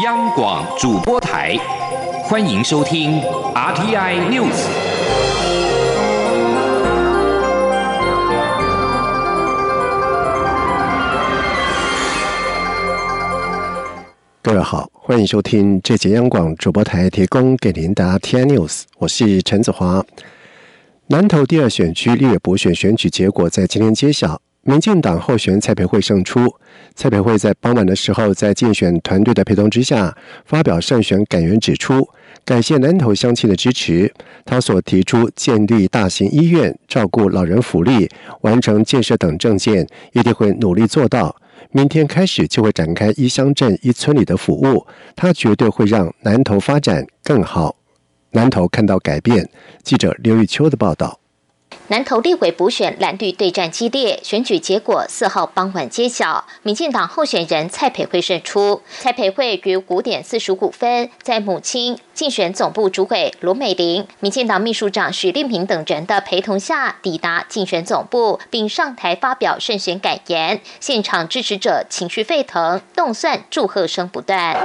央广主播台，欢迎收听 RTI News。各位好，欢迎收听这节央广主播台提供给您的 RTI News，我是陈子华。南投第二选区立委补选选举结果在今天揭晓。民进党候选蔡培慧胜出。蔡培慧在傍晚的时候，在竞选团队的陪同之下，发表胜选感言，指出感谢南投乡亲的支持。他所提出建立大型医院、照顾老人福利、完成建设等政见，一定会努力做到。明天开始就会展开一乡镇一村里的服务，他绝对会让南投发展更好。南投看到改变。记者刘玉秋的报道。南投立委补选蓝绿对战激烈，选举结果四号傍晚揭晓，民进党候选人蔡培慧胜出。蔡培慧于五点四十五分，在母亲、竞选总部主委罗美玲、民进党秘书长许立明等人的陪同下抵达竞选总部，并上台发表胜选感言。现场支持者情绪沸腾，动算祝贺声不断。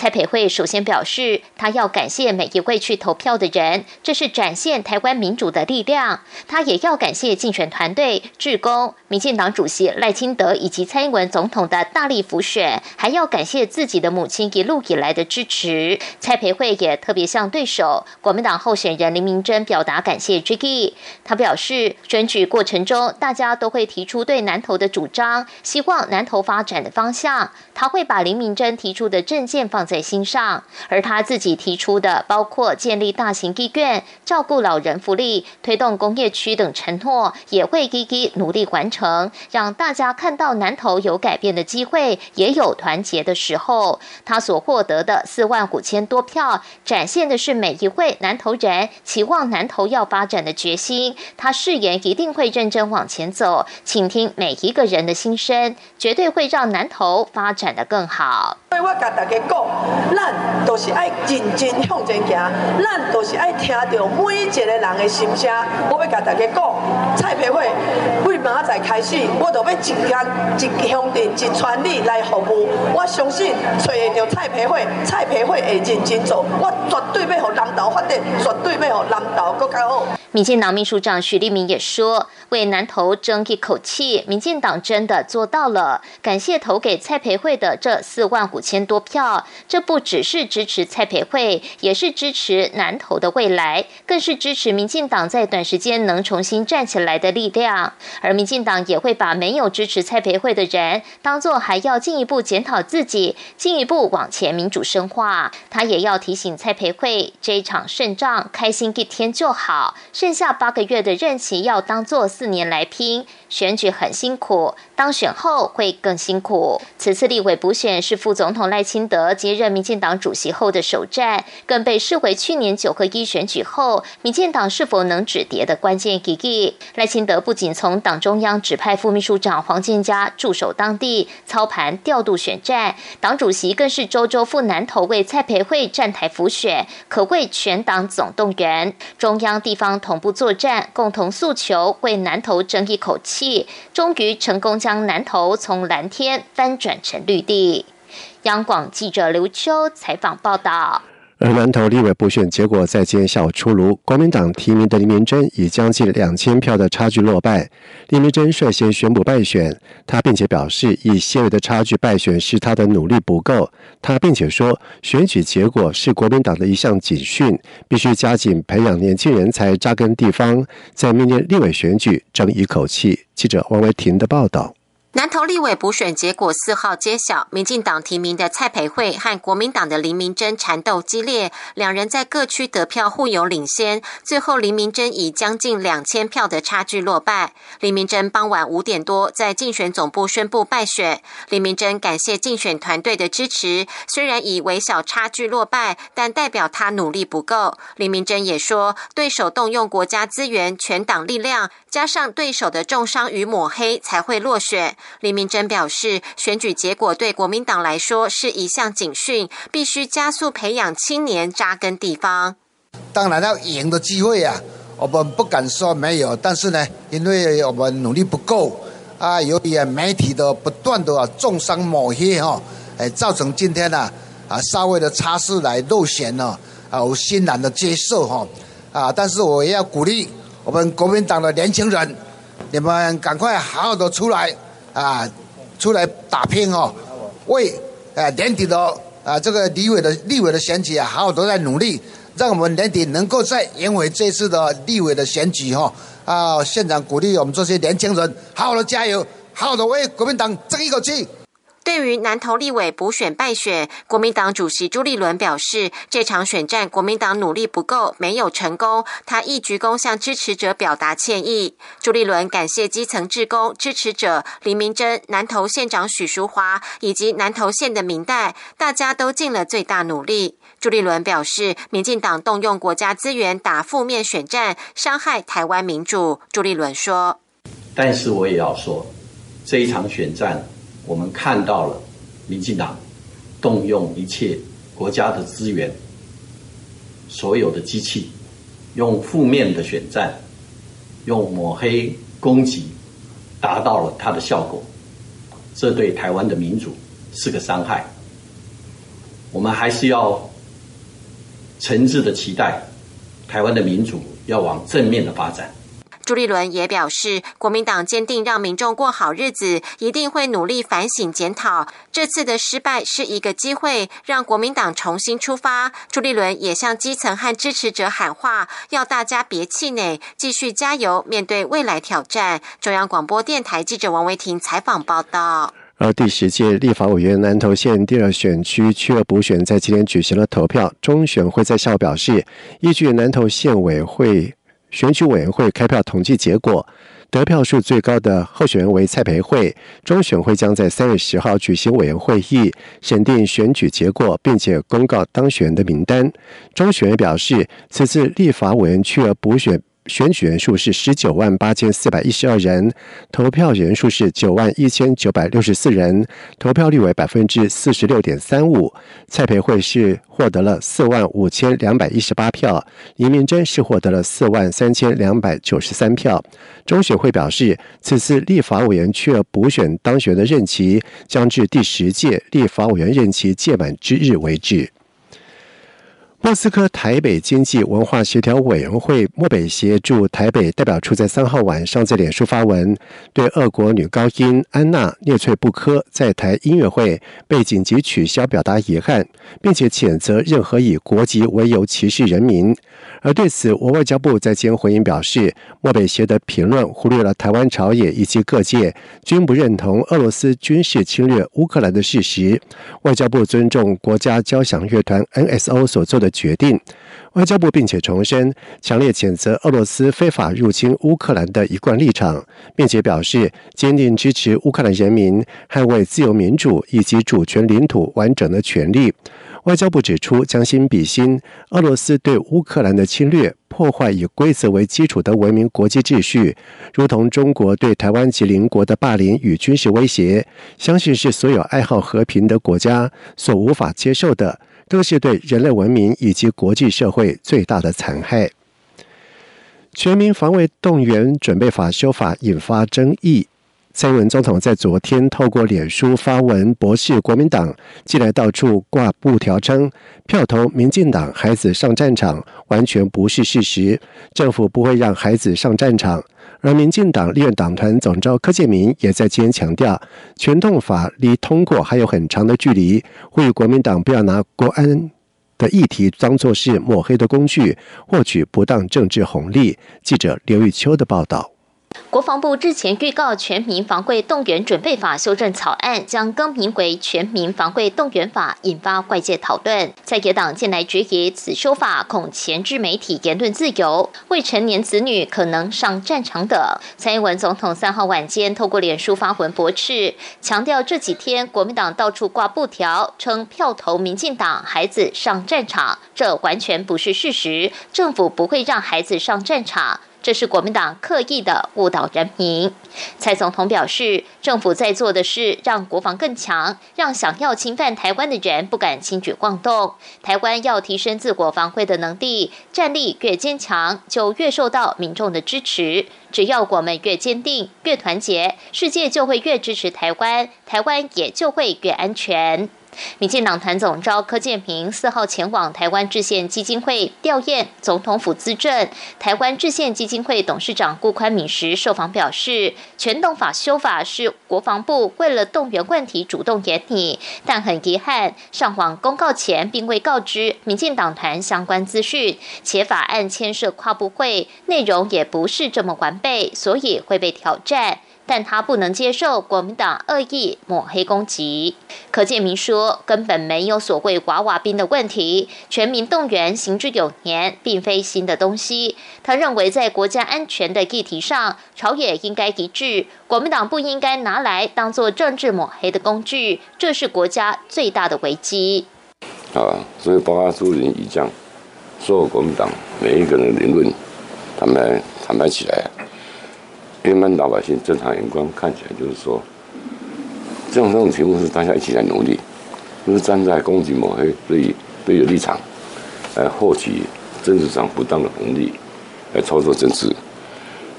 蔡培慧首先表示，他要感谢每一位去投票的人，这是展现台湾民主的力量。他也要感谢竞选团队、志工、民进党主席赖清德以及蔡英文总统的大力辅选，还要感谢自己的母亲一路以来的支持。蔡培慧也特别向对手国民党候选人林明珍表达感谢之意。他表示，选举过程中大家都会提出对南投的主张，希望南投发展的方向，他会把林明珍提出的政见放。在心上，而他自己提出的包括建立大型医院、照顾老人福利、推动工业区等承诺，也会一一努力完成，让大家看到南投有改变的机会，也有团结的时候。他所获得的四万五千多票，展现的是每一位南投人期望南投要发展的决心。他誓言一定会认真往前走，倾听每一个人的心声，绝对会让南投发展的更好。我甲大家讲。咱都是爱认真向前行，咱都是爱听到每一个人的心声。我要甲大家讲，蔡培慧为明仔载开始，我就要一天一乡镇一村里来服务。我相信找会到蔡培慧，蔡培慧会认真做，我绝对要互南投发展，绝对要互南投更加好。民进党秘书长许立明也说，为南投争一口气，民进党真的做到了。感谢投给蔡培慧的这四万五千多票，这不只是支持蔡培慧，也是支持南投的未来，更是支持民进党在短时间能重新站起来的力量。而民进党也会把没有支持蔡培慧的人，当作还要进一步检讨自己，进一步往前民主深化。他也要提醒蔡培慧，这一场胜仗，开心一天就好。剩下八个月的任期要当做四年来拼，选举很辛苦，当选后会更辛苦。此次立委补选是副总统赖清德接任民进党主席后的首战，更被视为去年九合一选举后民进党是否能止跌的关键。赖清德不仅从党中央指派副秘书长黄建佳驻守当地操盘调度选战，党主席更是周周赴南投为蔡培慧站台辅选，可谓全党总动员。中央地方。同步作战，共同诉求，为南投争一口气，终于成功将南投从蓝天翻转成绿地。央广记者刘秋采访报道。而南投立委补选结果在今天下午出炉，国民党提名的林明珍以将近两千票的差距落败。林明珍率先宣布败选，他并且表示以些微的差距败选是他的努力不够。他并且说，选举结果是国民党的一项警讯，必须加紧培养年轻人才，扎根地方，在明年立委选举争一口气。记者王维婷的报道。南投立委补选结果四号揭晓，民进党提名的蔡培慧和国民党的林明珍缠斗激烈，两人在各区得票互有领先，最后林明珍以将近两千票的差距落败。林明珍傍晚五点多在竞选总部宣布败选。林明珍感谢竞选团队的支持，虽然以微小差距落败，但代表他努力不够。林明珍也说，对手动用国家资源、全党力量，加上对手的重伤与抹黑，才会落选。李明珍表示，选举结果对国民党来说是一项警讯，必须加速培养青年扎根地方。当然要赢的机会啊！我们不敢说没有，但是呢，因为我们努力不够啊，由于媒体的不断的啊重伤抹黑哈，哎，造成今天呢啊稍微的差事来露馅了啊，我欣然的接受哈啊，但是我也要鼓励我们国民党的年轻人，你们赶快好好的出来啊，出来打拼哦，为呃年底的啊这个立委的立委的选举啊，好好的在努力。让我们年底能够在赢回这次的立委的选举哈啊！现场鼓励我们这些年轻人，好好的加油，好好的为国民党争一口气。对于南投立委补选败选，国民党主席朱立伦表示，这场选战国民党努力不够，没有成功。他一鞠躬向支持者表达歉意。朱立伦感谢基层志工支持者林明珍、南投县长许淑华以及南投县的民代，大家都尽了最大努力。朱立伦表示，民进党动用国家资源打负面选战，伤害台湾民主。朱立伦说：“但是我也要说，这一场选战，我们看到了民进党动用一切国家的资源，所有的机器，用负面的选战，用抹黑攻击，达到了它的效果。这对台湾的民主是个伤害。我们还是要。”诚挚的期待，台湾的民主要往正面的发展。朱立伦也表示，国民党坚定让民众过好日子，一定会努力反省检讨。这次的失败是一个机会，让国民党重新出发。朱立伦也向基层和支持者喊话，要大家别气馁，继续加油，面对未来挑战。中央广播电台记者王维婷采访报道。而第十届立法委员南投县第二选区区额补选在今天举行了投票。中选会在校表示，依据南投县委会选举委员会开票统计结果，得票数最高的候选人为蔡培慧。中选会将在三月十号举行委员会议，审定选举结果，并且公告当选人的名单。中选会表示，此次立法委员区额补选。选举人数是十九万八千四百一十二人，投票人数是九万一千九百六十四人，投票率为百分之四十六点三五。蔡培慧是获得了四万五千两百一十八票，李明珍是获得了四万三千两百九十三票。中选会表示，此次立法委员缺补选当选的任期将至第十届立法委员任期届满之日为止。莫斯科台北经济文化协调委员会莫北协驻台北代表处在三号晚上在脸书发文，对俄国女高音安娜涅翠布科在台音乐会被紧急取消表达遗憾，并且谴责任何以国籍为由歧视人民。而对此，我外交部在今回应表示，莫北协的评论忽略了台湾朝野以及各界均不认同俄罗斯军事侵略乌克兰的事实。外交部尊重国家交响乐团 NSO 所做的决定。外交部并且重申，强烈谴责俄罗斯非法入侵乌克兰的一贯立场，并且表示坚定支持乌克兰人民捍卫自由民主以及主权领土完整的权利。外交部指出，将心比心，俄罗斯对乌克兰的侵略破坏以规则为基础的文明国际秩序，如同中国对台湾及邻国的霸凌与军事威胁，相信是所有爱好和平的国家所无法接受的，都是对人类文明以及国际社会最大的残害。全民防卫动员准备法修法引发争议。蔡英文总统在昨天透过脸书发文驳斥国民党近来到处挂布条，称票投民进党孩子上战场完全不是事实，政府不会让孩子上战场。而民进党立院党团总召柯建明也在今天强调，全动法离通过还有很长的距离，呼吁国民党不要拿国安的议题当作是抹黑的工具，获取不当政治红利。记者刘玉秋的报道。国防部日前预告，《全民防卫动员准备法》修正草案将更名为《全民防卫动员法》，引发外界讨论。在野党近来质疑此修法恐前置媒体言论自由、未成年子女可能上战场等。蔡英文总统三号晚间透过脸书发文驳斥，强调这几天国民党到处挂布条，称票投民进党孩子上战场，这完全不是事实，政府不会让孩子上战场。这是国民党刻意的误导人民。蔡总统表示，政府在做的是让国防更强，让想要侵犯台湾的人不敢轻举妄动。台湾要提升自我防卫的能力，战力越坚强，就越受到民众的支持。只要我们越坚定、越团结，世界就会越支持台湾，台湾也就会越安全。民进党团总召柯建平四号前往台湾制宪基金会吊唁总统府资政。台湾制宪基金会董事长顾宽敏时受访表示，全动法修法是国防部为了动员问题主动研拟，但很遗憾，上网公告前并未告知民进党团相关资讯，且法案牵涉跨部会，内容也不是这么完备，所以会被挑战。但他不能接受国民党恶意抹黑攻击。柯建明说，根本没有所谓娃娃兵的问题，全民动员行之有年，并非新的东西。他认为，在国家安全的议题上，朝野应该一致，国民党不应该拿来当做政治抹黑的工具，这是国家最大的危机。啊，所以包括朱人以将，所有国民党每一个人的言论，他们坦白起来。一般老百姓正常眼光看起来，就是说，这种这种题目是大家一起来努力，就是站在攻击抹黑对对有立场，来获取政治上不当的红利，来操作政治。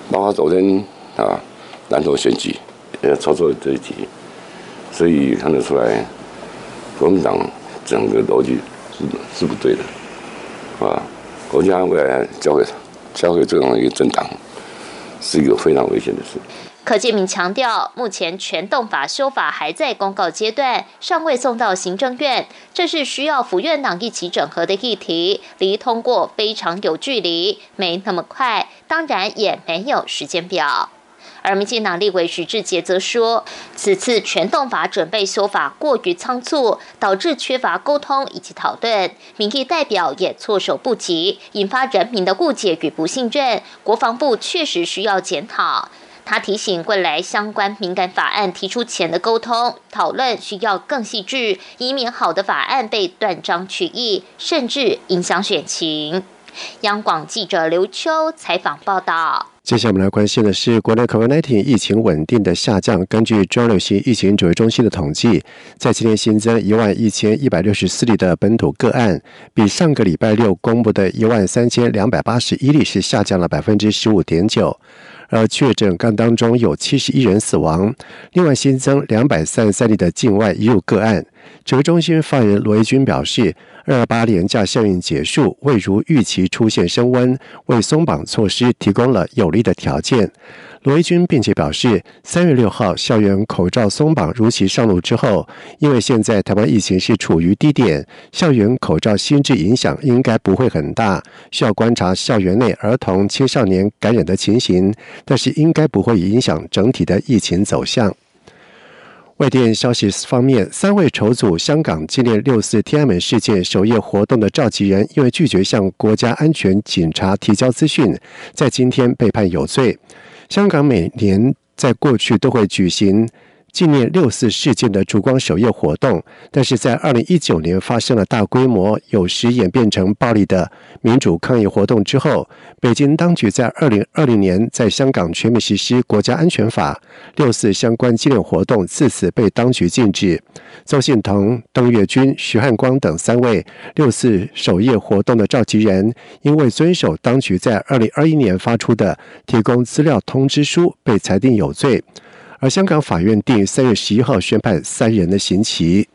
包括昨天啊，南投选举也操作这一题，所以看得出来，国民党整个逻辑是是不对的，啊，国家未来交给交给这样一个政党。是一个非常危险的事。柯建明强调，目前全动法修法还在公告阶段，尚未送到行政院，这是需要府院党一起整合的议题，离通过非常有距离，没那么快，当然也没有时间表。而民进党立委许志杰则说，此次全动法准备修法过于仓促，导致缺乏沟通以及讨论，民意代表也措手不及，引发人民的误解与不信任。国防部确实需要检讨。他提醒，未来相关敏感法案提出前的沟通讨论需要更细致，以免好的法案被断章取义，甚至影响选情。央广记者刘秋采访报道。接下来我们来关心的是国内 COVID-19 疫情稳定的下降。根据中央流行疫情指挥中心的统计，在今天新增一万一千一百六十四例的本土个案，比上个礼拜六公布的一万三千两百八十一例是下降了百分之十五点九。而确诊个当中有七十一人死亡，另外新增两百三十三例的境外移入个案。指挥中心发言人罗义军表示。二二八连假效应结束，未如预期出现升温，为松绑措施提供了有利的条件。罗伊军并且表示，三月六号校园口罩松绑如期上路之后，因为现在台湾疫情是处于低点，校园口罩心智影响应该不会很大，需要观察校园内儿童青少年感染的情形，但是应该不会影响整体的疫情走向。外电消息方面，三位筹组香港纪念六四天安门事件首页活动的召集人，因为拒绝向国家安全警察提交资讯，在今天被判有罪。香港每年在过去都会举行。纪念六四事件的烛光守夜活动，但是在二零一九年发生了大规模、有时演变成暴力的民主抗议活动之后，北京当局在二零二零年在香港全面实施国家安全法，六四相关纪念活动自此被当局禁止。邹信同、邓月军、徐汉光等三位六四守夜活动的召集人，因为遵守当局在二零二一年发出的提供资料通知书，被裁定有罪。而香港法院定三月十一号宣判三人的刑期。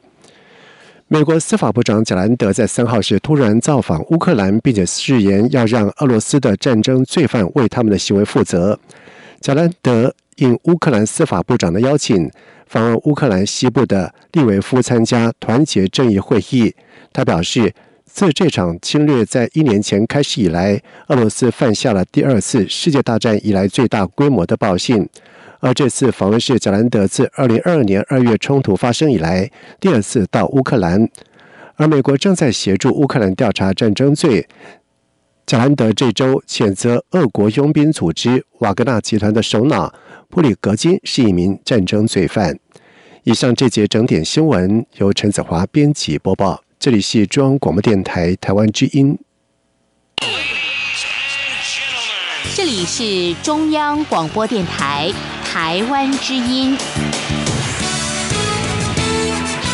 美国司法部长贾兰德在三号时突然造访乌克兰，并且誓言要让俄罗斯的战争罪犯为他们的行为负责。贾兰德应乌克兰司法部长的邀请，访问乌克兰西部的利维夫参加团结正义会议。他表示，自这场侵略在一年前开始以来，俄罗斯犯下了第二次世界大战以来最大规模的暴行。而这次访问是贾兰德自二零二二年二月冲突发生以来第二次到乌克兰，而美国正在协助乌克兰调查战争罪。贾兰德这周谴责俄国佣兵组织瓦格纳集团的首脑普里格金是一名战争罪犯。以上这节整点新闻由陈子华编辑播报，这里是中央广播电台台湾之音。这里是中央广播电台台湾之音。